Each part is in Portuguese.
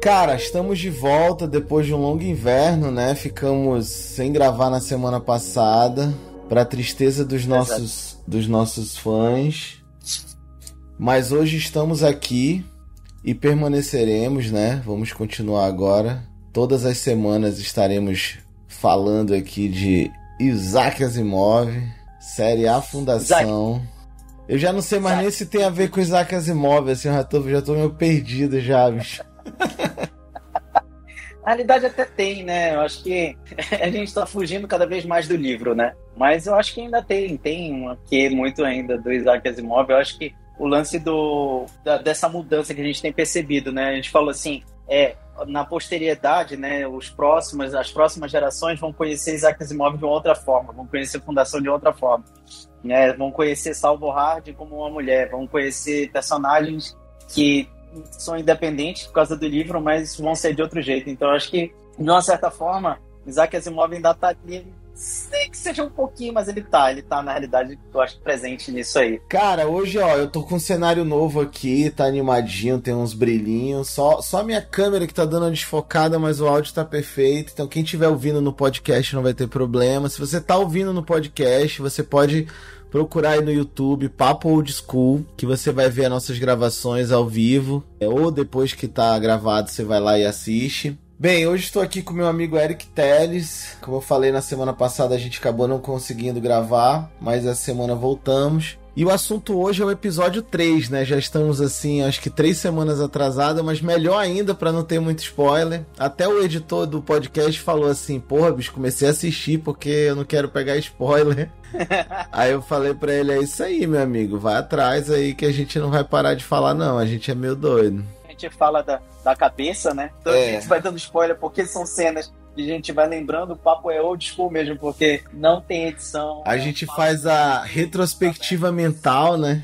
Cara, estamos de volta depois de um longo inverno, né? Ficamos sem gravar na semana passada, para tristeza dos nossos dos nossos fãs. Mas hoje estamos aqui e permaneceremos, né? Vamos continuar agora. Todas as semanas estaremos falando aqui de Isaac Asimov, série A Fundação. Isaac. Eu já não sei mais Isaac. nem se tem a ver com Isaac Asimov, assim, eu já tô, já tô meio perdido já, bicho. Na realidade até tem, né? Eu acho que a gente está fugindo cada vez mais do livro, né? Mas eu acho que ainda tem, tem um que muito ainda do Isaac Asimov. Eu acho que o lance do, da, dessa mudança que a gente tem percebido, né? A gente falou assim, é, na posteriedade, né, os próximos, as próximas gerações vão conhecer Isaac Asimov de outra forma, vão conhecer Fundação de outra forma, né, vão conhecer Salvo Hard como uma mulher, vão conhecer personagens que são independentes por causa do livro, mas vão ser de outro jeito. Então, acho que, de uma certa forma, Isaac Asimov ainda está ali sei que seja um pouquinho, mas ele tá, ele tá na realidade, eu acho presente nisso aí. Cara, hoje, ó, eu tô com um cenário novo aqui, tá animadinho, tem uns brilhinhos, só, só minha câmera que tá dando uma desfocada, mas o áudio tá perfeito, então quem estiver ouvindo no podcast não vai ter problema. Se você tá ouvindo no podcast, você pode procurar aí no YouTube Papo Old School, que você vai ver as nossas gravações ao vivo, é, ou depois que tá gravado você vai lá e assiste. Bem, hoje estou aqui com meu amigo Eric Teles. Como eu falei na semana passada, a gente acabou não conseguindo gravar, mas essa semana voltamos. E o assunto hoje é o episódio 3, né? Já estamos assim, acho que três semanas atrasada, mas melhor ainda para não ter muito spoiler. Até o editor do podcast falou assim: "Porra, bicho, comecei a assistir porque eu não quero pegar spoiler". aí eu falei para ele: "É isso aí, meu amigo, vai atrás aí que a gente não vai parar de falar não, a gente é meio doido". A gente fala da, da cabeça, né? Então é. a gente vai dando spoiler porque são cenas a gente vai lembrando, o papo é old school mesmo, porque não tem edição. A gente faz a retrospectiva mental, né?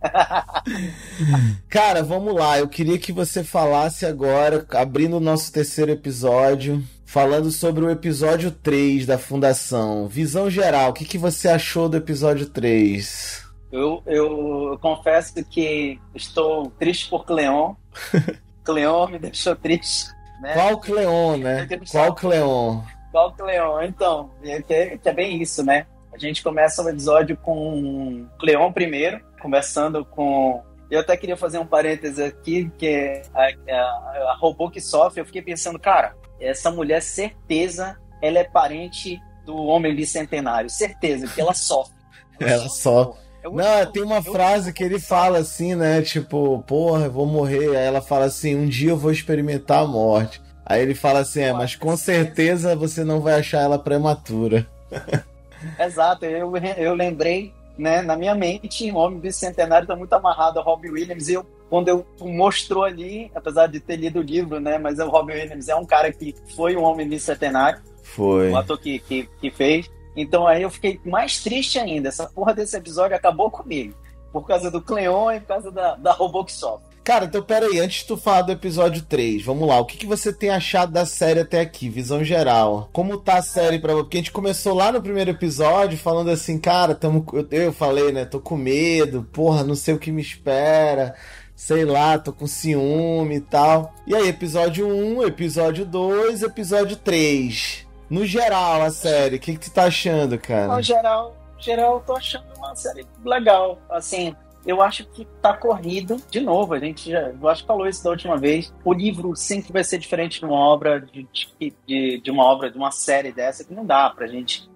Cara, vamos lá. Eu queria que você falasse agora, abrindo o nosso terceiro episódio, falando sobre o episódio 3 da Fundação. Visão geral, o que, que você achou do episódio 3? Eu, eu, eu confesso que estou triste por Cleon. Cleon me deixou triste. Né? Qual Cleon, né? Qual Cleon? Qual Cleon? Então, é que, é, que é bem isso, né? A gente começa o episódio com Cleon primeiro, conversando com. Eu até queria fazer um parêntese aqui, que a, a, a robô que sofre. Eu fiquei pensando, cara, essa mulher, certeza, ela é parente do homem bicentenário. Certeza, porque ela sofre. Ela, ela sofre. É não, tem uma frase que ele fala assim, né? Tipo, porra, eu vou morrer. Aí ela fala assim: um dia eu vou experimentar a morte. Aí ele fala assim: é, mas com certeza você não vai achar ela prematura. Exato, eu, eu lembrei, né, na minha mente, o Homem Bicentenário tá muito amarrado a Robbie Williams. E eu, quando eu mostrou ali, apesar de ter lido o livro, né, mas o Robbie Williams é um cara que foi um Homem Bicentenário. Foi. Um ator que, que, que fez. Então aí eu fiquei mais triste ainda. Essa porra desse episódio acabou comigo. Por causa do Cleon e por causa da, da Roboxoft. Cara, então pera aí, antes de tu falar do episódio 3, vamos lá, o que, que você tem achado da série até aqui, visão geral? Como tá a série pra você? Porque a gente começou lá no primeiro episódio falando assim, cara, tamo, eu falei, né, tô com medo, porra, não sei o que me espera, sei lá, tô com ciúme e tal. E aí, episódio 1, episódio 2, episódio 3. No geral, a série, o que, que tu tá achando, cara? No geral, geral, eu tô achando uma série legal. Assim, eu acho que tá corrido. De novo, a gente já. Eu acho que falou isso da última vez. O livro sempre vai ser diferente de uma obra, de, de, de uma obra, de uma série dessa, que não dá pra gente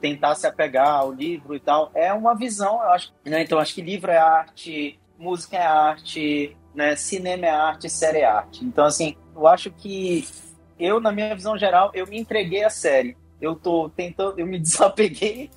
tentar se apegar ao livro e tal. É uma visão, eu acho. Né? Então, acho que livro é arte, música é arte, né? cinema é arte, série é arte. Então, assim, eu acho que eu, na minha visão geral, eu me entreguei à série. Eu tô tentando, eu me desapeguei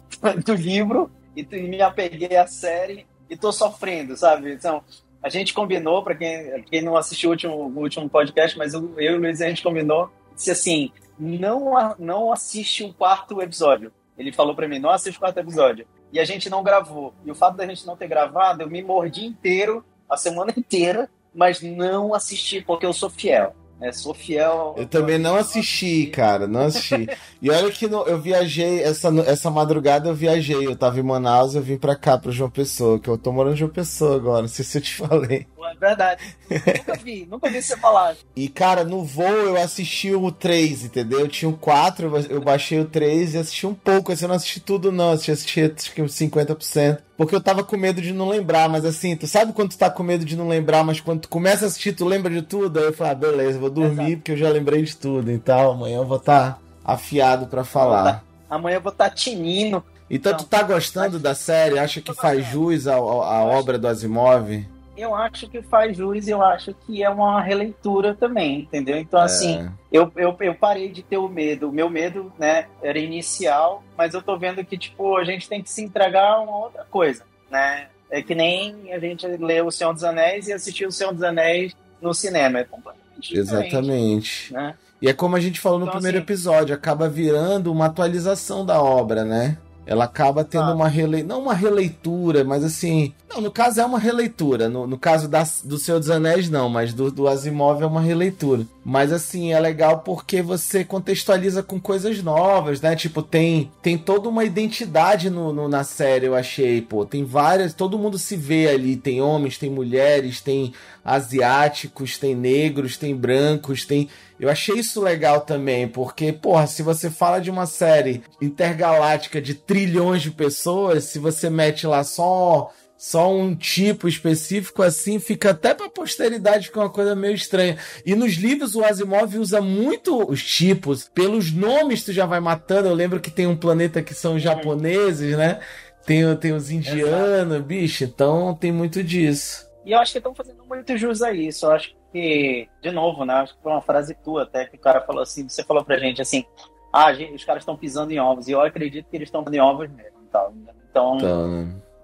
do livro e me apeguei à série e tô sofrendo, sabe? Então, a gente combinou, para quem, quem não assistiu o último, o último podcast, mas eu, eu e o Luiz, a gente combinou, disse assim, não, não assiste o quarto episódio. Ele falou para mim, não assiste o quarto episódio. E a gente não gravou. E o fato da gente não ter gravado, eu me mordi inteiro, a semana inteira, mas não assisti, porque eu sou fiel. É, sou fiel. Eu também não assisti, cara, não assisti. E olha que no, eu viajei, essa, essa madrugada eu viajei. Eu tava em Manaus eu vim pra cá, pro João Pessoa, que eu tô morando em João Pessoa agora, não sei se eu te falei. Verdade. nunca vi, nunca vi você falar. E, cara, no voo eu assisti o 3, entendeu? Eu tinha o 4, eu baixei o 3 e assisti um pouco. Assim, eu não assisti tudo, não. Assisti, assisti uns 50%. Porque eu tava com medo de não lembrar, mas assim, tu sabe quando tu tá com medo de não lembrar, mas quando tu começa a assistir, tu lembra de tudo? Aí eu falei, ah, beleza, vou dormir Exato. porque eu já lembrei de tudo. Então amanhã eu vou estar tá afiado para falar. Tá, amanhã eu vou estar tá tinindo. Então, então tu tá gostando da série? Acha que faz jus à, à obra do Asimov? Eu acho que faz jus, eu acho que é uma releitura também, entendeu? Então, é. assim, eu, eu, eu parei de ter o medo. O meu medo, né, era inicial, mas eu tô vendo que, tipo, a gente tem que se entregar a uma outra coisa, né? É que nem a gente lê O Senhor dos Anéis e assistir O Senhor dos Anéis no cinema. É completamente Exatamente. Né? E é como a gente falou no então, primeiro assim, episódio, acaba virando uma atualização da obra, né? Ela acaba tendo ah. uma releitura, não uma releitura, mas assim. Não, no caso é uma releitura. No, no caso da, do Senhor dos Anéis, não, mas do, do Asimov é uma releitura. Mas assim, é legal porque você contextualiza com coisas novas, né? Tipo, tem, tem toda uma identidade no, no, na série, eu achei, pô. Tem várias. Todo mundo se vê ali. Tem homens, tem mulheres, tem asiáticos, tem negros, tem brancos, tem. Eu achei isso legal também, porque, porra, se você fala de uma série intergaláctica de trilhões de pessoas, se você mete lá só só um tipo específico assim, fica até pra posteridade, fica uma coisa meio estranha. E nos livros o Asimov usa muito os tipos, pelos nomes tu já vai matando. Eu lembro que tem um planeta que são japoneses, né? Tem, tem os indianos, Exato. bicho, então tem muito disso. E eu acho que estão fazendo muito jus a isso. Eu acho que, de novo, né? Acho que foi uma frase tua até que o cara falou assim, você falou pra gente assim, ah, gente, os caras estão pisando em ovos. E eu acredito que eles estão pisando em ovos mesmo. Então, então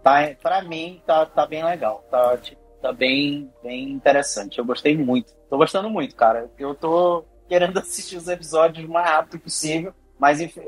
tá, pra mim, tá, tá bem legal. Tá, tipo, tá bem, bem interessante. Eu gostei muito. Tô gostando muito, cara. Eu tô querendo assistir os episódios o mais rápido possível. Mas enfim,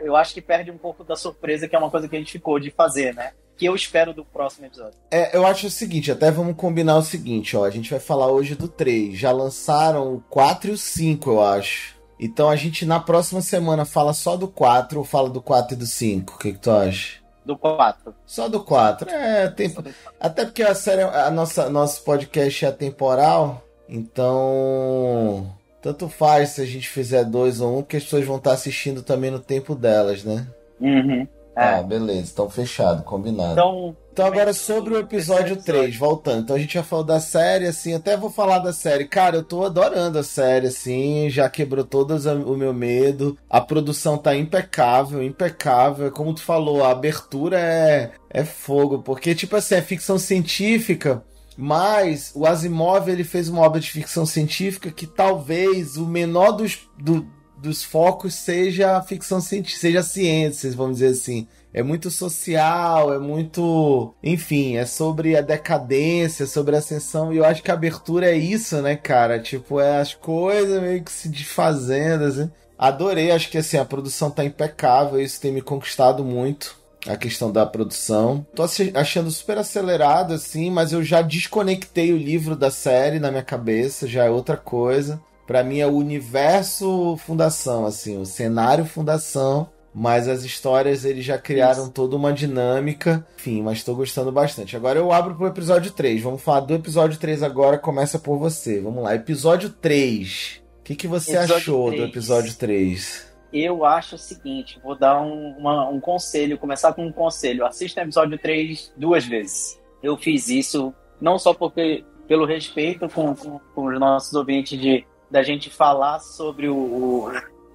eu acho que perde um pouco da surpresa, que é uma coisa que a gente ficou de fazer, né? Que eu espero do próximo episódio. É, eu acho o seguinte, até vamos combinar o seguinte, ó. A gente vai falar hoje do 3. Já lançaram o 4 e o 5, eu acho. Então a gente na próxima semana fala só do 4 ou fala do 4 e do 5? O que, que tu acha? Do 4. Só do 4. É, tem... Até porque a série, a nossa, nosso podcast é atemporal, então. Tanto faz se a gente fizer dois ou um, porque as pessoas vão estar assistindo também no tempo delas, né? Uhum. É. Ah, beleza. Então fechado, combinado. Então, então agora sobre o episódio 3, voltando. Então a gente já falou da série, assim, até vou falar da série. Cara, eu tô adorando a série, assim, já quebrou todo o meu medo. A produção tá impecável, impecável. Como tu falou, a abertura é, é fogo, porque, tipo assim, é ficção científica. Mas o Asimov ele fez uma obra de ficção científica que talvez o menor dos, do, dos focos seja ficção científica, seja a ciência, vamos dizer assim. É muito social, é muito. Enfim, é sobre a decadência, sobre a ascensão. E eu acho que a abertura é isso, né, cara? Tipo, é as coisas meio que se desfazendo, assim. Adorei, acho que assim, a produção tá impecável, isso tem me conquistado muito a questão da produção. Tô achando super acelerado, assim, mas eu já desconectei o livro da série na minha cabeça, já é outra coisa para mim é o universo fundação, assim, o cenário fundação, mas as histórias eles já criaram Isso. toda uma dinâmica. Enfim, mas estou gostando bastante. Agora eu abro pro episódio 3. Vamos falar do episódio 3 agora, começa por você. Vamos lá, episódio 3. O que, que você episódio achou 3. do episódio 3? Eu acho o seguinte, vou dar um, uma, um conselho, começar com um conselho. Assista o episódio 3 duas vezes. Eu fiz isso não só porque pelo respeito com, com, com os nossos ouvintes de da gente falar sobre o,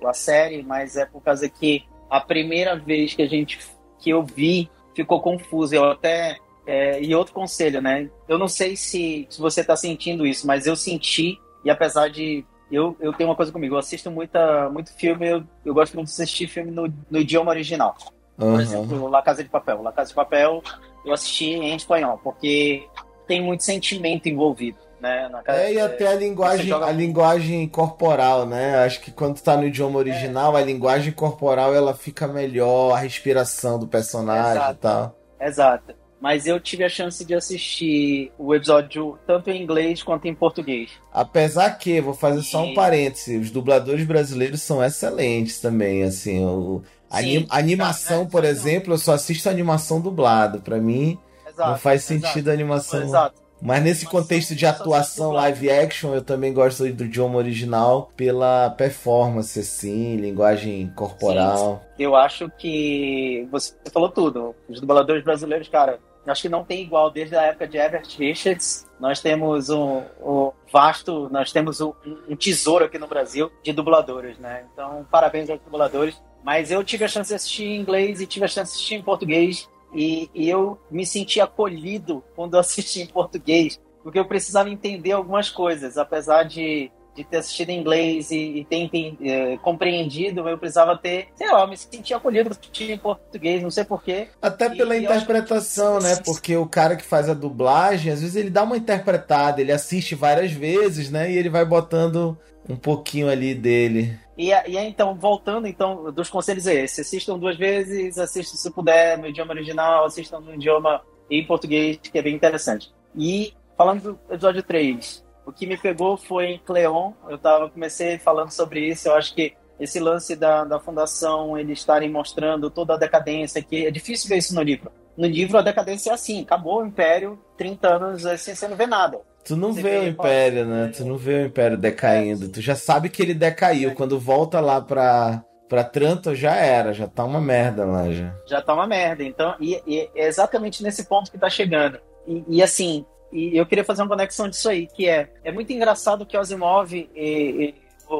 o, a série, mas é por causa que a primeira vez que a gente que eu vi ficou confuso. Eu até é, e outro conselho, né? Eu não sei se, se você está sentindo isso, mas eu senti e apesar de eu, eu tenho uma coisa comigo, eu assisto muita, muito filme, eu, eu gosto muito de assistir filme no, no idioma original. Uhum. Por exemplo, La Casa de Papel. La Casa de Papel eu assisti em espanhol, porque tem muito sentimento envolvido né? é, e até a linguagem, joga... a linguagem corporal, né? Acho que quando tá no idioma original, é. a linguagem corporal ela fica melhor, a respiração do personagem Exato. e tal. Exato. Mas eu tive a chance de assistir o episódio tanto em inglês quanto em português. Apesar que, vou fazer só um parêntese, os dubladores brasileiros são excelentes também, assim, o, Sim, a animação, tá, por exemplo, eu só assisto a animação dublado. Para mim, exato, não faz sentido exato. a animação. Exato Mas nesse contexto de atuação live action, eu também gosto do idioma original pela performance, assim, linguagem corporal. Sim, eu acho que você falou tudo. Os dubladores brasileiros, cara, acho que não tem igual desde a época de Everett Richards. Nós temos um, um vasto, nós temos um, um, tesouro aqui no Brasil de dubladores, né? Então, parabéns aos dubladores. Mas eu tive a chance de assistir em inglês e tive a chance de assistir em português. E, e eu me senti acolhido quando assisti em português, porque eu precisava entender algumas coisas, apesar de de ter assistido em inglês e, e ter é, compreendido, eu precisava ter, sei lá, me sentir acolhido em português, não sei porquê. Até pela e interpretação, né? Porque o cara que faz a dublagem, às vezes ele dá uma interpretada, ele assiste várias vezes, né? E ele vai botando um pouquinho ali dele. E, e então, voltando então dos conselhos é esse: assistam duas vezes, assistam se puder no idioma original, assistam no idioma em português, que é bem interessante. E falando do episódio 3, o que me pegou foi em Cleon. Eu tava, comecei falando sobre isso. Eu acho que esse lance da, da fundação, eles estarem mostrando toda a decadência, que é difícil ver isso no livro. No livro, a decadência é assim: acabou o Império, 30 anos sem você não vê nada. Tu não vê, vê, o Império, né? Tu não vê o Império decaindo. Tu já sabe que ele decaiu. Quando volta lá pra, pra Tranto, já era. Já tá uma merda lá, já. Já tá uma merda. Então, e, e é exatamente nesse ponto que tá chegando. E, e assim, e eu queria fazer uma conexão disso aí, que é, é muito engraçado que o Asimov, e, e, o,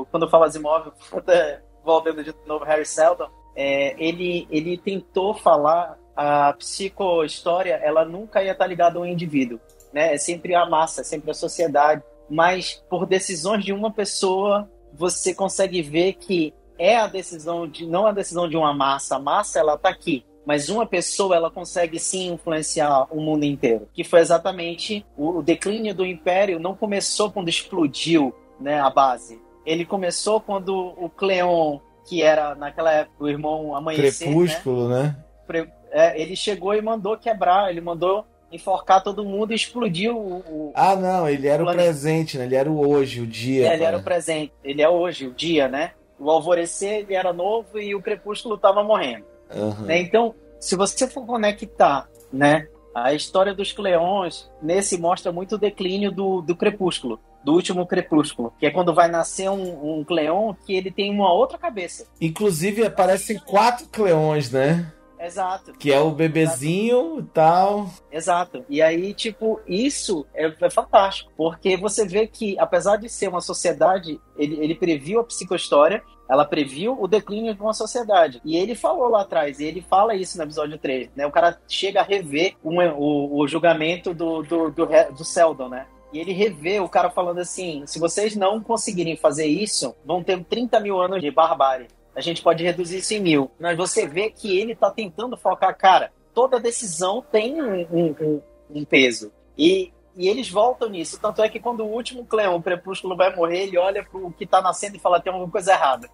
o, quando eu falo Asimov, voltando de novo Harry Seldon, é, ele, ele tentou falar a psicohistória, ela nunca ia estar ligada ao indivíduo, né? É sempre a massa, é sempre a sociedade, mas por decisões de uma pessoa, você consegue ver que é a decisão de não a decisão de uma massa, a massa ela está aqui, mas uma pessoa ela consegue sim influenciar o mundo inteiro. Que foi exatamente o, o declínio do império não começou quando explodiu, né, a base. Ele começou quando o Cleon, que era naquela época o irmão amanhecer, né? Crepúsculo, né? né? É, ele chegou e mandou quebrar, ele mandou enforcar todo mundo e explodiu o, o Ah, não, ele era o, presente, né? Ele era o hoje, o dia. É, ele era o presente, ele é hoje, o dia, né? O alvorecer ele era novo e o crepúsculo estava morrendo. Uhum. Né? Então, se você for conectar né, a história dos Cleões, nesse mostra muito o declínio do, do crepúsculo, do último crepúsculo, que é quando vai nascer um, um Cleon que ele tem uma outra cabeça. Inclusive aparecem quatro Cleões, né? Exato. Que é o bebezinho e tal. Exato. E aí, tipo, isso é, é, fantástico. Porque você vê que, apesar de ser uma sociedade, ele, ele previu a psicohistória, ela previu o declínio de uma sociedade. E ele falou lá atrás, e ele fala isso no episódio 3, né? O cara chega a rever um, o, o julgamento do, do, do, do Seldon, né? E ele revê o cara falando assim: se vocês não conseguirem fazer isso, vão ter 30 mil anos de barbárie. A gente pode reduzir isso em mil. Mas você vê que ele tá tentando focar, cara, toda decisão tem um, um, um peso. E, e eles voltam nisso. Tanto é que quando o último Cleon, o Crepúsculo, vai morrer, ele olha pro que tá nascendo e fala: tem alguma coisa errada.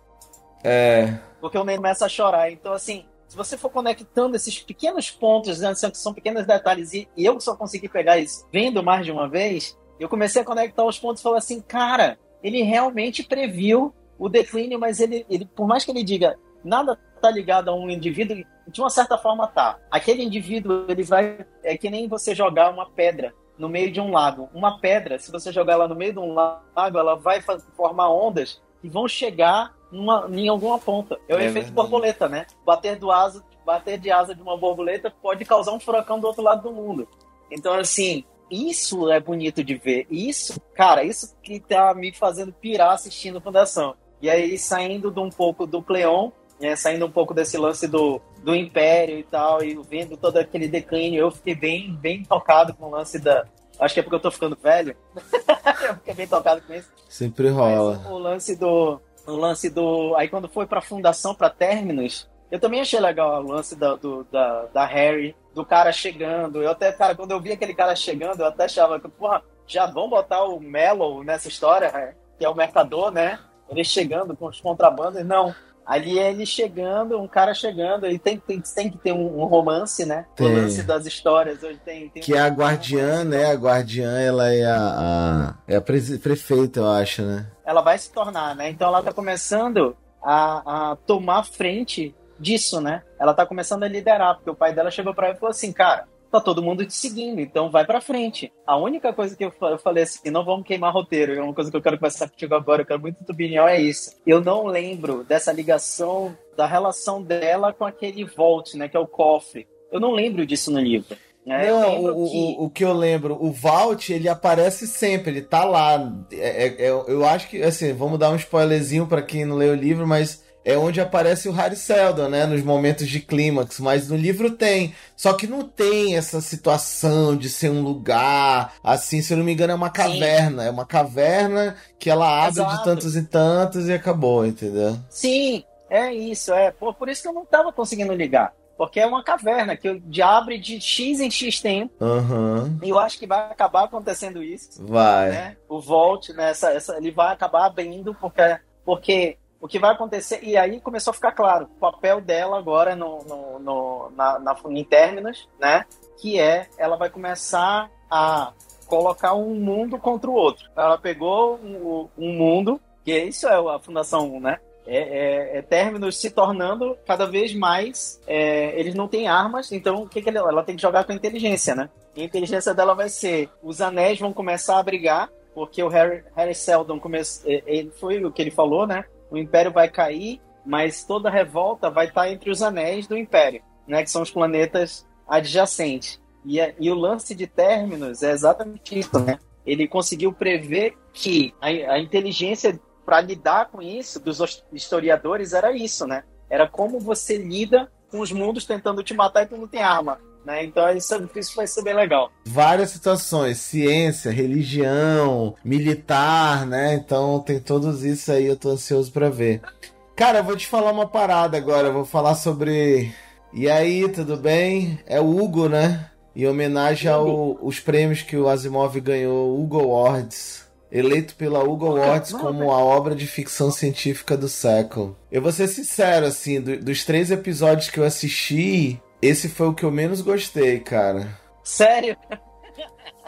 É. Porque o Ney começa a chorar. Então, assim, se você for conectando esses pequenos pontos, né, são pequenos detalhes, e, e eu só consegui pegar isso vendo mais de uma vez, eu comecei a conectar os pontos e falar assim: cara, ele realmente previu o declínio, mas ele, ele, por mais que ele diga nada está ligado a um indivíduo, de uma certa forma tá. Aquele indivíduo, ele vai. É que nem você jogar uma pedra no meio de um lago. Uma pedra, se você jogar ela no meio de um lago, ela vai formar ondas que vão chegar numa, em alguma ponta. É o é efeito verdade. borboleta, né? Bater, do asa, bater de asa de uma borboleta pode causar um furacão do outro lado do mundo. Então, assim, isso é bonito de ver. Isso, cara, isso que tá me fazendo pirar assistindo Fundação. E aí, saindo de um pouco do Cleon, né, saindo um pouco desse lance do, do Império e tal, e vendo todo aquele declínio, eu fiquei bem, bem tocado com o lance da. Acho que é porque eu tô ficando velho. eu fiquei bem tocado com isso. Sempre rola. Mas o lance do. O lance do. Aí quando foi pra fundação, pra Terminus, eu também achei legal o lance da, do, da, da Harry, do cara chegando. Eu até, cara, quando eu vi aquele cara chegando, eu até achava que, porra, já vão botar o Mellow nessa história, que é o mercador, né? Ele chegando com os contrabandos, não. Ali é ele chegando, um cara chegando, ele tem, tem, tem que ter um, um romance, né? Tem. O lance das histórias. Hoje tem, tem que é a guardiã, né? A guardiã, ela é a, a, é a prefeita, eu acho, né? Ela vai se tornar, né? Então ela tá começando a, a tomar frente disso, né? Ela tá começando a liderar, porque o pai dela chegou para ela e falou assim, cara, tá todo mundo te seguindo, então vai pra frente. A única coisa que eu, eu falei assim, não vamos queimar roteiro, é uma coisa que eu quero conversar contigo agora, eu quero muito tua opinião, é isso. Eu não lembro dessa ligação, da relação dela com aquele Volt, né, que é o cofre. Eu não lembro disso no livro. Né? Não, o, que... O, o, que eu lembro, o Vault, ele aparece sempre, ele tá lá. É, é, é eu acho que, assim, vamos dar um spoilerzinho para quem não leu o livro, mas é onde aparece o Harry Seldon, né? Nos momentos de clímax. Mas no livro tem. Só que não tem essa situação de ser um lugar. Assim, se eu não me engano, é uma caverna. Sim. É uma caverna que ela abre Exato. de tantos e tantos e acabou, entendeu? Sim, é isso. É por, por isso que eu não tava conseguindo ligar. Porque é uma caverna que abre de X em X tempo. Uhum. E eu acho que vai acabar acontecendo isso. Vai. Né? O Volt, né? Essa, essa, ele vai acabar abrindo porque, porque o que vai acontecer. E aí começou a ficar claro o papel dela agora no, no, no na, na, em términos, né? Que é ela vai começar a colocar um mundo contra o outro. Ela pegou um, um mundo, que isso é a Fundação né? É, é, é términos se tornando cada vez mais. É, eles não têm armas, então o que, que ela, ela tem que jogar com a inteligência, né? E a inteligência dela vai ser: os anéis vão começar a brigar, porque o Harry, Harry Seldon começou. É, ele foi o que ele falou, né? O Império vai cair, mas toda a revolta vai estar entre os anéis do Império, né, que são os planetas adjacentes. E, e o lance de Terminus é exatamente isso, né? Ele conseguiu prever que a, a inteligência para lidar com isso dos historiadores era isso, né? Era como você lida com os mundos tentando te matar e tu não tem arma. Né? Então isso, isso vai ser bem legal. Várias situações, ciência, religião, militar, né? Então tem todos isso aí, eu tô ansioso para ver. Cara, eu vou te falar uma parada agora, eu vou falar sobre. E aí, tudo bem? É o Hugo, né? Em homenagem aos prêmios que o Asimov ganhou, Hugo Awards. Eleito pela Hugo Awards como a obra de ficção científica do século. Eu vou ser sincero, assim, do, dos três episódios que eu assisti, esse foi o que eu menos gostei, cara. Sério?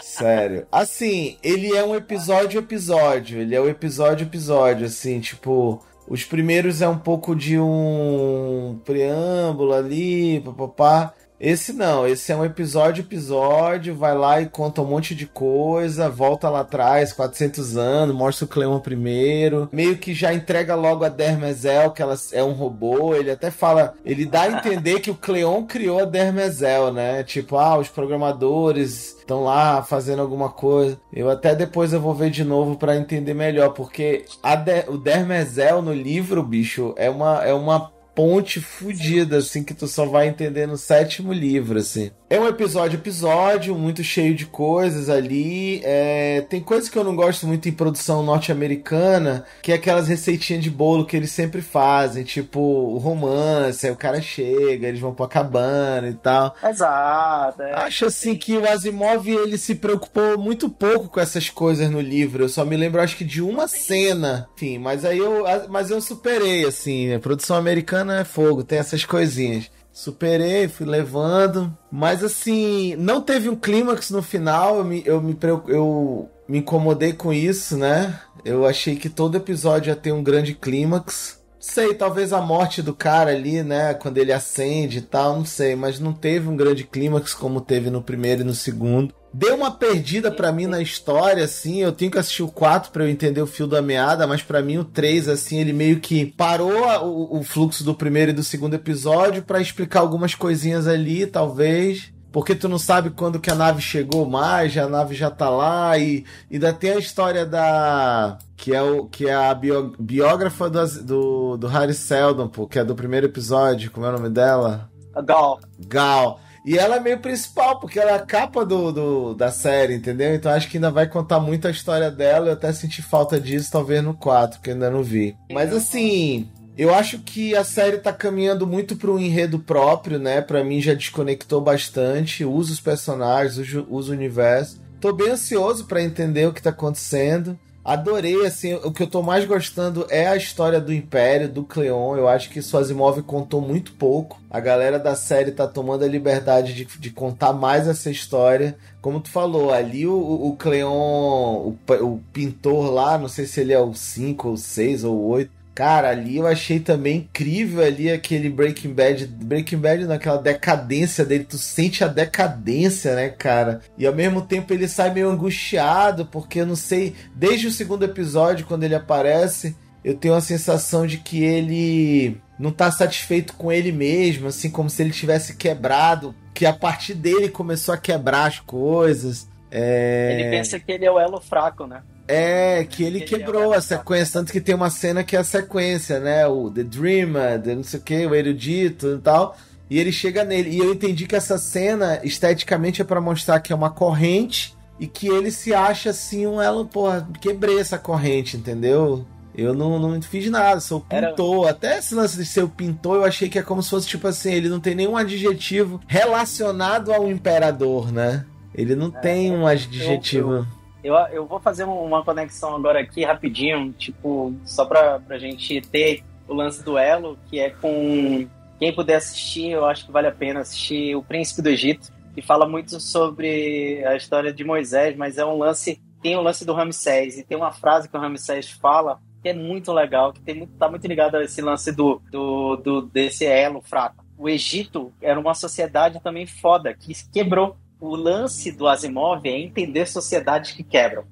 Sério. Assim, ele é um episódio episódio. Ele é o um episódio episódio, assim, tipo. Os primeiros é um pouco de um preâmbulo ali, papapá. Esse não, esse é um episódio episódio, vai lá e conta um monte de coisa, volta lá atrás, 400 anos, mostra o Cleon primeiro, meio que já entrega logo a Dermezel, que ela é um robô, ele até fala, ele dá a entender que o Cleon criou a Dermezel, né? Tipo, ah, os programadores estão lá fazendo alguma coisa. Eu até depois eu vou ver de novo para entender melhor, porque de o Dermezel no livro, bicho, é uma, é uma ponte fodida, assim, que tu só vai entender no sétimo livro, assim. É um episódio episódio, muito cheio de coisas ali. É... Tem coisas que eu não gosto muito em produção norte-americana, que é aquelas receitinhas de bolo que eles sempre fazem, tipo o romance, aí o cara chega, eles vão pra cabana e tal. Exato. É. Acho assim que o Asimov ele se preocupou muito pouco com essas coisas no livro. Eu só me lembro, acho que de uma cena. Enfim, mas aí eu, mas eu superei assim. A produção americana é fogo, tem essas coisinhas. Superei, fui levando. Mas assim, não teve um clímax no final. Eu me, eu, me, eu me incomodei com isso, né? Eu achei que todo episódio ia ter um grande clímax. Sei, talvez a morte do cara ali, né? Quando ele acende e tal, não sei. Mas não teve um grande clímax como teve no primeiro e no segundo. Deu uma perdida para mim na história, assim. Eu tenho que assistir o 4 para eu entender o fio da meada, mas para mim o 3, assim, ele meio que parou o, o fluxo do primeiro e do segundo episódio para explicar algumas coisinhas ali, talvez. Porque tu não sabe quando que a nave chegou mais, a nave já tá lá, e ainda tem a história da. Que é, o, que é a bio, biógrafa do, do, do Harry Seldon, pô, que é do primeiro episódio, como é o nome dela? Gal. Gal. E ela é meio principal, porque ela é a capa do, do, da série, entendeu? Então acho que ainda vai contar muito a história dela. Eu até senti falta disso, talvez no 4, que ainda não vi. Mas assim, eu acho que a série tá caminhando muito para um enredo próprio, né? Para mim já desconectou bastante, usa os personagens, usa o universo. Tô bem ansioso para entender o que tá acontecendo. Adorei, assim, o que eu tô mais gostando é a história do Império, do Cleon. Eu acho que Asimov contou muito pouco. A galera da série tá tomando a liberdade de, de contar mais essa história. Como tu falou, ali o, o Cleon, o, o pintor lá, não sei se ele é o 5 ou 6 ou 8, Cara, ali eu achei também incrível ali aquele Breaking Bad. Breaking Bad naquela decadência dele. Tu sente a decadência, né, cara? E ao mesmo tempo ele sai meio angustiado, porque eu não sei. Desde o segundo episódio, quando ele aparece, eu tenho a sensação de que ele não tá satisfeito com ele mesmo, assim, como se ele tivesse quebrado. Que a partir dele começou a quebrar as coisas. É... Ele pensa que ele é o elo fraco, né? É, que ele, quebrou a sequência, tanto que tem uma cena que é a sequência, né? O The Dreamer, the não sei o que, o erudito e tal. E ele chega nele. E eu entendi que essa cena, esteticamente, é para mostrar que é uma corrente e que ele se acha assim um elo, porra, quebrei essa corrente, entendeu? Eu não, não fiz nada, sou pintor. Era... Até esse lance de ser o pintor, eu achei que é como se fosse tipo assim: ele não tem nenhum adjetivo relacionado ao imperador, né? Ele não é, tem um adjetivo. Eu, eu eu, vou fazer uma conexão agora aqui rapidinho, tipo, só pra, pra gente ter o lance do Elo, que é com. Quem puder assistir, eu acho que vale a pena assistir O Príncipe do Egito, que fala muito sobre a história de Moisés, mas é um lance. Tem o lance do Ramsés, e tem uma frase que o Ramsés fala que é muito legal, que tem muito, tá muito ligado a esse lance do, do, do desse elo fraco. O Egito era uma sociedade também foda, que quebrou o lance do Asimov é entender sociedades que quebram.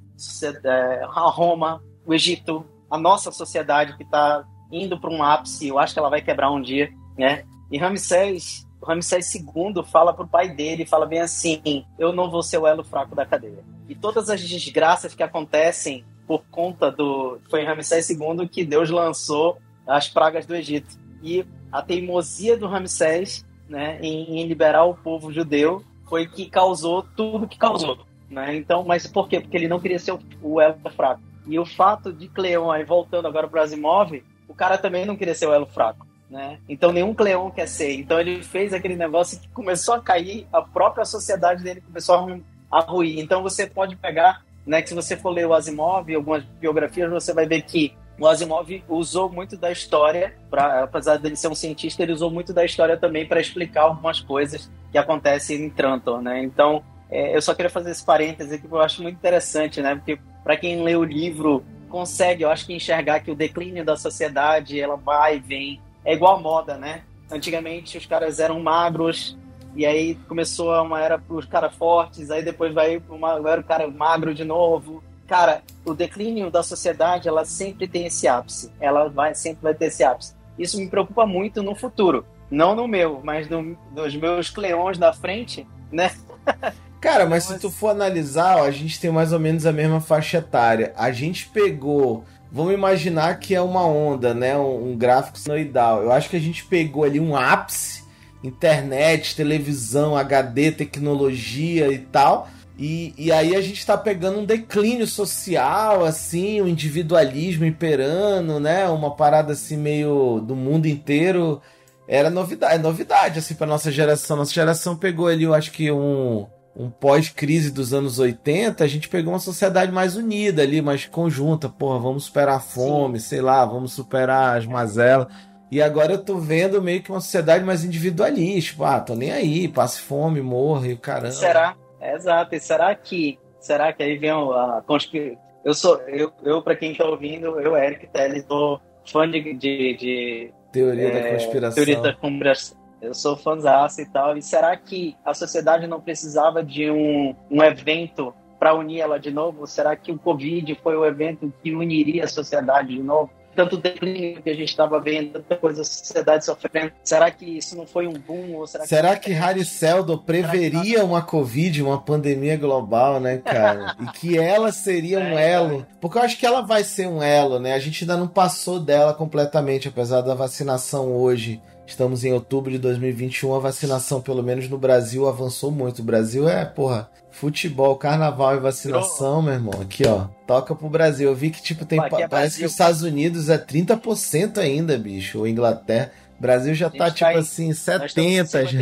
É, a Roma, o Egito, a nossa sociedade que está indo para um ápice, eu acho que ela vai quebrar um dia, né? E Ramsés, Ramsés II fala para o pai dele, fala bem assim, eu não vou ser o elo fraco da cadeia. E todas as desgraças que acontecem por conta do... Foi Ramsés II que Deus lançou as pragas do Egito. E a teimosia do Ramsés né, em, em liberar o povo judeu foi que causou tudo que causou. Né? Então, mas por quê? Porque ele não queria ser o, o elo fraco. E o fato de Cleon, aí voltando agora para Asimov, o cara também não queria ser o elo fraco. Né? Então nenhum Cleon quer ser. Então ele fez aquele negócio que começou a cair, a própria sociedade dele começou a ruir. Então você pode pegar, né, que se você for ler o Asimov, algumas biografias, você vai ver que o Asimov usou muito da história, pra, apesar dele ser um cientista, ele usou muito da história também para explicar algumas coisas que acontecem em Trantor, né? Então, é, eu só queria fazer esse parêntese que eu acho muito interessante, né? Porque para quem lê o livro consegue, eu acho que enxergar que o declínio da sociedade, ela vai e vem. É igual a moda, né? Antigamente os caras eram magros, e aí começou uma era para os caras fortes, aí depois vai uma era o cara magro de novo, cara, o declínio da sociedade, ela sempre tem esse ápice. Ela vai sempre vai ter esse ápice. Isso me preocupa muito no futuro. Não no meu, mas no, nos meus cleões da frente, né? Cara, mas se tu for analisar, ó, a gente tem mais ou menos a mesma faixa etária. A gente pegou. Vamos imaginar que é uma onda, né? Um, um gráfico sinoidal. Eu acho que a gente pegou ali um ápice, internet, televisão, HD, tecnologia e tal e, e aí a gente está pegando um declínio social, assim, o um individualismo imperando, né? Uma parada assim meio do mundo inteiro. Era novidade, é novidade assim para nossa geração. Nossa geração pegou ali, eu acho que um um pós-crise dos anos 80, a gente pegou uma sociedade mais unida ali, mais conjunta. Porra, vamos superar a fome, Sim. sei lá, vamos superar as mazelas. E agora eu tô vendo meio que uma sociedade mais individualista. Tipo, ah, tô nem aí, passe fome, morre, caramba. Será? Exato. E será que, será que aí vem a conspiração? Eu sou, eu, eu para quem está ouvindo, eu, Eric Telles, sou fã de, de, de teoria é, da conspiração. Teoria da conspiração. Eu sou fãzaço e tal. E será que a sociedade não precisava de um, um evento para unir ela de novo? Será que o Covid foi o evento que uniria a sociedade de novo? Tanto declínio que a gente estava vendo, tanta coisa, a sociedade sofrendo. Será que isso não foi um boom? Ou será, será que, que Harry Seldon preveria que... uma Covid, uma pandemia global, né, cara? e que ela seria um é, elo. Porque eu acho que ela vai ser um elo, né? A gente ainda não passou dela completamente, apesar da vacinação hoje. Estamos em outubro de 2021, a vacinação, pelo menos no Brasil, avançou muito. O Brasil é, porra, Futebol, carnaval e vacinação, meu irmão. Aqui, ó. Toca pro Brasil. Eu vi que, tipo, tem. É parece que os Estados Unidos é 30% ainda, bicho. Ou Inglaterra. Brasil já tá, tipo tá assim, 70. Já.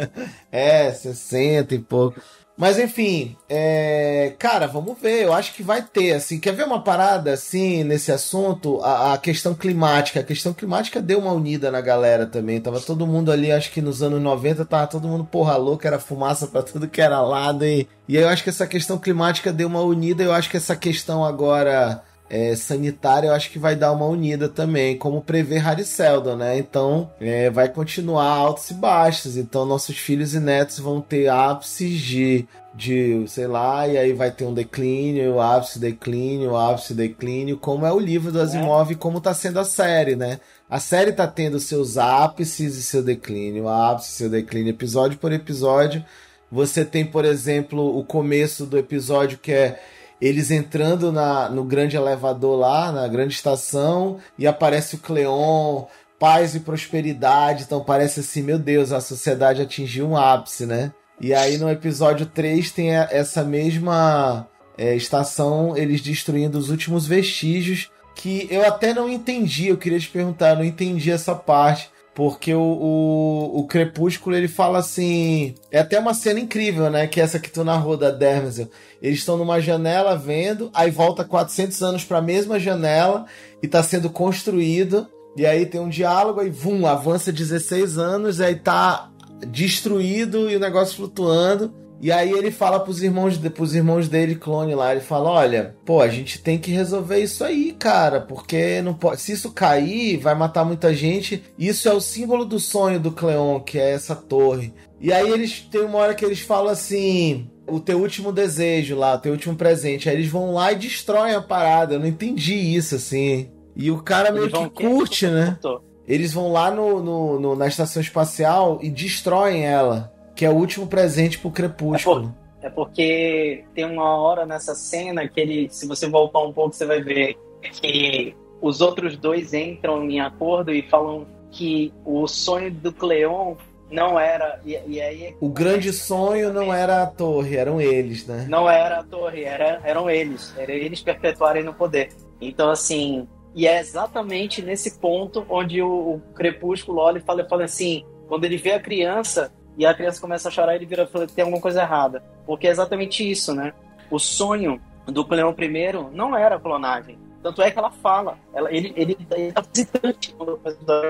é, 60 e pouco. Mas enfim, é... cara, vamos ver. Eu acho que vai ter, assim. Quer ver uma parada, assim, nesse assunto? A, a, questão climática. A questão climática deu uma unida na galera também. Tava todo mundo ali, acho que nos anos 90, tava todo mundo porra louca, era fumaça para tudo que era lado. E, e eu acho que essa questão climática deu uma unida. Eu acho que essa questão agora é, sanitária, eu acho que vai dar uma unida também, como prevê Harry Seldon, né? Então é, vai continuar altos e baixos. Então nossos filhos e netos vão ter ápices de, de, sei lá, e aí vai ter um declínio, ápice, declínio, o ápice, declínio, como é o livro do Asimov e como tá sendo a série, né? A série tá tendo seus ápices e seu declínio, ápice seu declínio, episódio por episódio. Você tem, por exemplo, o começo do episódio que é eles entrando na, no grande elevador lá, na grande estação, e aparece o Cleon, paz e prosperidade. Então parece assim, meu Deus, a sociedade atingiu um ápice, né? E aí no episódio 3 tem essa mesma é, estação, eles destruindo os últimos vestígios, que eu até não entendi, eu queria te perguntar, eu não entendi essa parte. Porque o, o, o, Crepúsculo ele fala assim. É até uma cena incrível, né? Que é essa que tu narrou da Dermesel. Eles estão numa janela vendo, aí volta 400 anos para a mesma janela e tá sendo construído. E aí tem um diálogo, aí vum, avança 16 anos, aí tá destruído e o negócio flutuando. E aí ele fala pros irmãos, pros irmãos dele, clone lá, ele fala: Olha, pô, a gente tem que resolver isso aí, cara, porque não pode. Se isso cair, vai matar muita gente. Isso é o símbolo do sonho do Cleon, que é essa torre. E aí eles tem uma hora que eles falam assim: o teu último desejo lá, o teu último presente. Aí eles vão lá e destroem a parada. Eu não entendi isso, assim. E o cara meio que curte, né? Eles vão lá no, no, no, na estação espacial e destroem ela que é o último presente pro Crepúsculo. É, por, é porque tem uma hora nessa cena que ele, se você voltar um pouco, você vai ver que os outros dois entram em acordo e falam que o sonho do Cleon não era. E, e aí, o grande sonho não era a torre, eram eles, né? Não era a torre, era, eram eles. Era eles perpetuarem no poder. Então, assim. E é exatamente nesse ponto onde o, o Crepúsculo olha e fala, fala assim: quando ele vê a criança, e a criança começa a chorar e ele vira e fala tem alguma coisa errada. Porque é exatamente isso, né? O sonho do Cleon I não era clonagem. Tanto é que ela fala. Ela, ele, ele, ele tá visitante quando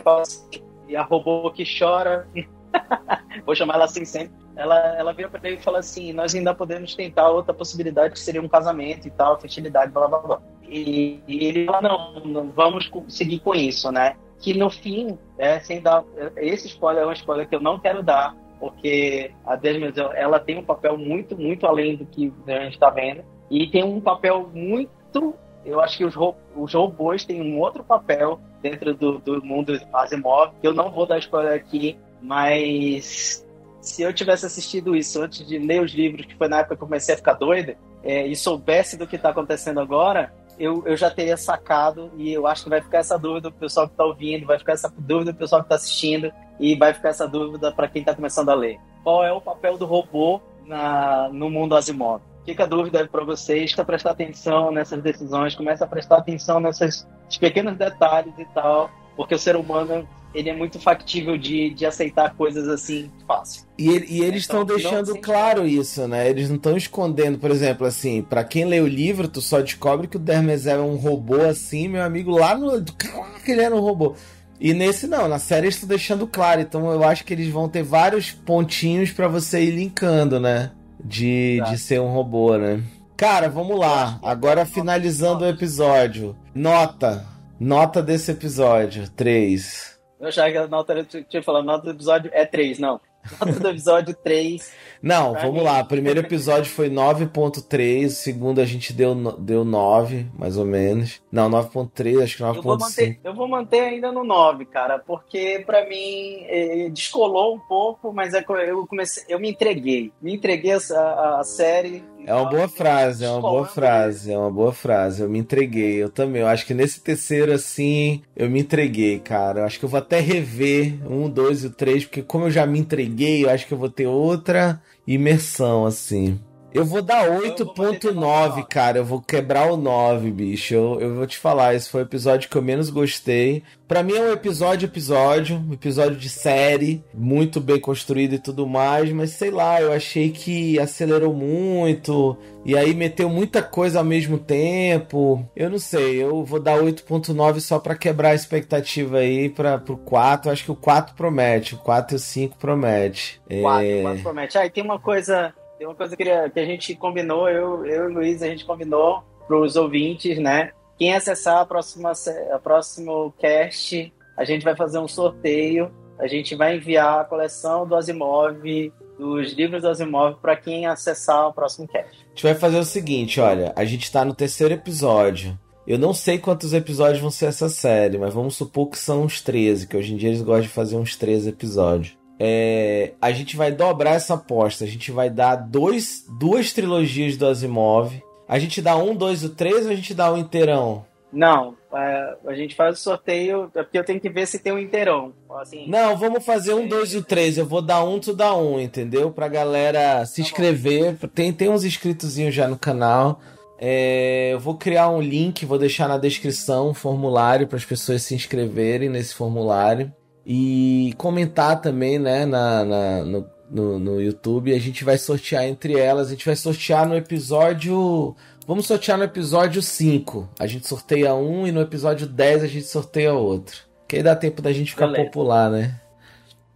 fala assim, e a robô que chora. Vou chamar ela assim sempre. Ela, ela vira para ele e fala assim: Nós ainda podemos tentar outra possibilidade que seria um casamento e tal, fertilidade, blá blá blá. E, e ele fala: não, não, vamos seguir com isso, né? Que no fim, é, sem dar. Esse spoiler é um spoiler que eu não quero dar, porque a Desmond ela tem um papel muito, muito além do que a gente está vendo. E tem um papel muito. Eu acho que os, os robôs têm um outro papel dentro do, do mundo Asimov. Eu não vou dar spoiler aqui, mas se eu tivesse assistido isso antes de ler os livros, que foi na época que eu comecei a ficar doida, é, e soubesse do que está acontecendo agora, eu, eu já teria sacado e eu acho que vai ficar essa dúvida do pessoal que está ouvindo, vai ficar essa dúvida do pessoal que está assistindo e vai ficar essa dúvida para quem está começando a ler. Qual é o papel do robô na, no mundo Asimov? Fica a dúvida para vocês, para prestar atenção nessas decisões, começa a prestar atenção nesses pequenos detalhes e tal, porque o ser humano ele é muito factível de, de aceitar coisas assim fácil. E, e eles estão então, deixando claro isso, né? Eles não estão escondendo, por exemplo, assim, para quem lê o livro, tu só descobre que o Dermezel é um robô assim, meu amigo, lá no. Caraca, ele era um robô. E nesse não, na série eles estão deixando claro, então eu acho que eles vão ter vários pontinhos para você ir linkando, né? De, de ser um robô, né? Cara, vamos lá. Agora finalizando o episódio. Nota. Nota desse episódio. 3. Eu achava que a nota tinha falado, nota do episódio é 3, não. Nota do episódio 3. Não, vamos mim. lá. Primeiro episódio foi 9.3, o segundo a gente deu, deu 9, mais ou menos. Não, 9.3, acho que 9.5. Eu, eu vou manter ainda no 9, cara, porque para mim é, descolou um pouco, mas é, eu comecei, eu me entreguei. Me entreguei a, a série. É uma boa frase, é uma boa frase, é uma boa frase. Eu me entreguei, eu também. Eu acho que nesse terceiro, assim, eu me entreguei, cara. Eu acho que eu vou até rever um, dois e o três, porque como eu já me entreguei, eu acho que eu vou ter outra imersão, assim. Eu vou dar 8.9, cara. Eu vou quebrar o 9, bicho. Eu, eu vou te falar, esse foi o episódio que eu menos gostei. Para mim é um episódio episódio, um episódio de série, muito bem construído e tudo mais, mas sei lá, eu achei que acelerou muito e aí meteu muita coisa ao mesmo tempo. Eu não sei, eu vou dar 8.9 só para quebrar a expectativa aí para pro 4. Acho que o 4 promete, o 4 e o 5 promete. 4, é... 4 promete. Ah, e tem uma coisa tem uma coisa que, que a gente combinou, eu, eu e o Luiz, a gente combinou para os ouvintes, né? quem acessar a próxima, a próximo cast, a gente vai fazer um sorteio. A gente vai enviar a coleção do Asimov, dos livros do Asimov, para quem acessar o próximo cast. A gente vai fazer o seguinte: olha, a gente está no terceiro episódio. Eu não sei quantos episódios vão ser essa série, mas vamos supor que são uns 13, que hoje em dia eles gostam de fazer uns 13 episódios. É, a gente vai dobrar essa aposta. A gente vai dar dois, duas trilogias do Asimov. A gente dá um, dois e três ou a gente dá um inteirão? Não, é, a gente faz o sorteio, é porque eu tenho que ver se tem um inteirão. Assim, não, vamos fazer um, dois e o três. Eu vou dar um, tu dá um, entendeu? Pra galera se tá inscrever. Tem, tem uns inscritozinhos já no canal. É, eu vou criar um link, vou deixar na descrição um formulário para as pessoas se inscreverem nesse formulário e comentar também, né, na, na no, no, no, YouTube. A gente vai sortear entre elas. A gente vai sortear no episódio. Vamos sortear no episódio 5. A gente sorteia um e no episódio 10 a gente sorteia outro. Que aí dá tempo da gente ficar Valeu. popular, né?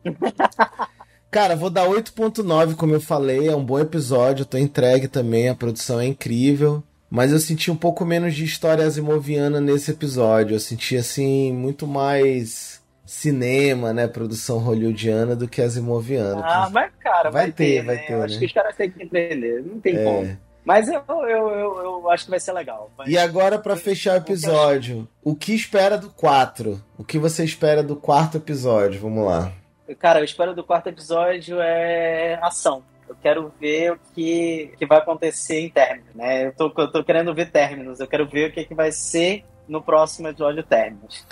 Cara, vou dar 8.9, como eu falei. É um bom episódio. tô entregue também. A produção é incrível. Mas eu senti um pouco menos de história asimoviana nesse episódio. Eu senti, assim, muito mais cinema, né? Produção hollywoodiana do que asimoviana. Ah, mas, cara, vai, vai ter, ter, vai né? ter. Eu né? Acho que os caras têm que entender. Não tem é. como. Mas eu, eu, eu, eu, acho que vai ser legal. Mas... E agora, para fechar o episódio, o que espera do 4? O que você espera do quarto episódio? Vamos lá. Cara, eu espero do quarto episódio é ação. Eu quero ver o que, que vai acontecer em términos, né? Eu tô, eu tô querendo ver términos, eu quero ver o que, que vai ser no próximo episódio términos.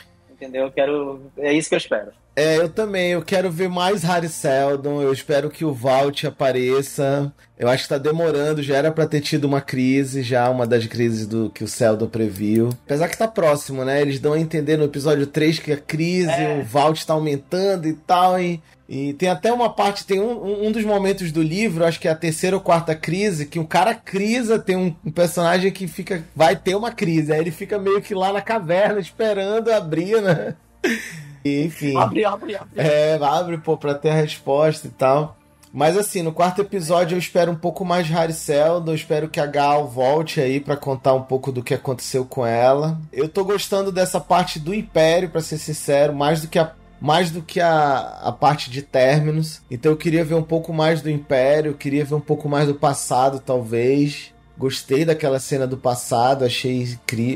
Entendeu? Eu quero. É isso que eu espero. É, eu também. Eu quero ver mais Harry Seldon. Eu espero que o Valt apareça. Eu acho que tá demorando. Já era para ter tido uma crise, já uma das crises do que o Seldon previu. Apesar que tá próximo, né? Eles dão a entender no episódio 3 que a crise, é. o Valt tá aumentando e tal. E, e tem até uma parte, tem um, um dos momentos do livro, acho que é a terceira ou quarta crise, que o cara crisa, tem um, um personagem que fica. Vai ter uma crise. Aí ele fica meio que lá na caverna esperando abrir, né? Enfim. Abre, abre, abre. É, abre, pô, pra ter a resposta e tal. Mas assim, no quarto episódio eu espero um pouco mais de Harry Seldon, eu espero que a Gal volte aí para contar um pouco do que aconteceu com ela. Eu tô gostando dessa parte do Império, para ser sincero, mais do que a mais do que a, a parte de términos. Então eu queria ver um pouco mais do Império, queria ver um pouco mais do passado, talvez. Gostei daquela cena do passado, achei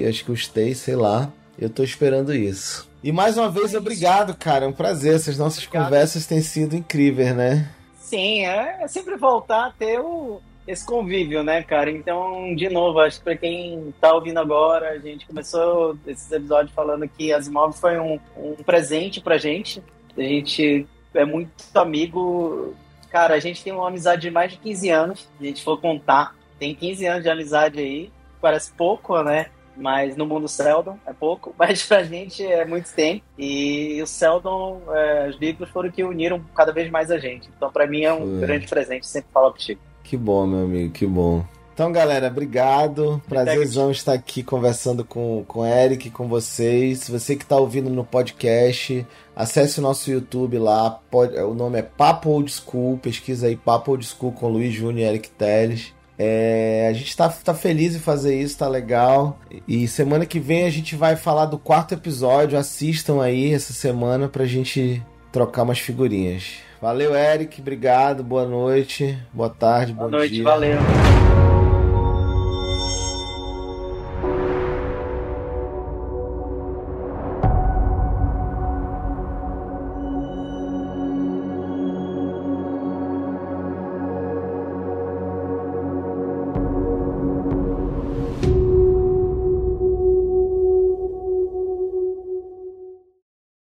acho que gostei, sei lá. Eu tô esperando isso. E mais uma vez, obrigado, cara. É um prazer. Essas nossas obrigado. conversas têm sido incríveis, né? Sim, é, é sempre voltar a ter o, esse convívio, né, cara? Então, de novo, acho que pra quem tá ouvindo agora, a gente começou esses episódios falando que Asimov foi um, um presente pra gente. A gente é muito amigo. Cara, a gente tem uma amizade de mais de 15 anos. A gente for contar, tem 15 anos de amizade aí. Parece pouco, né? Mas no mundo Seldon é pouco, mas pra gente é muito tempo. E o Seldon, é, os livros foram que uniram cada vez mais a gente. Então, para mim, é um Foi. grande presente sempre falar contigo. Que bom, meu amigo, que bom. Então, galera, obrigado. Prazerzão estar aqui conversando com, com o Eric, com vocês. Você que está ouvindo no podcast, acesse o nosso YouTube lá. Pode, o nome é Papo Old School. Pesquisa aí Papo Old School com Luiz Júnior e Eric Teles. É, a gente tá, tá feliz em fazer isso, tá legal. E semana que vem a gente vai falar do quarto episódio. Assistam aí essa semana pra gente trocar umas figurinhas. Valeu, Eric. Obrigado. Boa noite. Boa tarde. Boa noite. Dia. Valeu.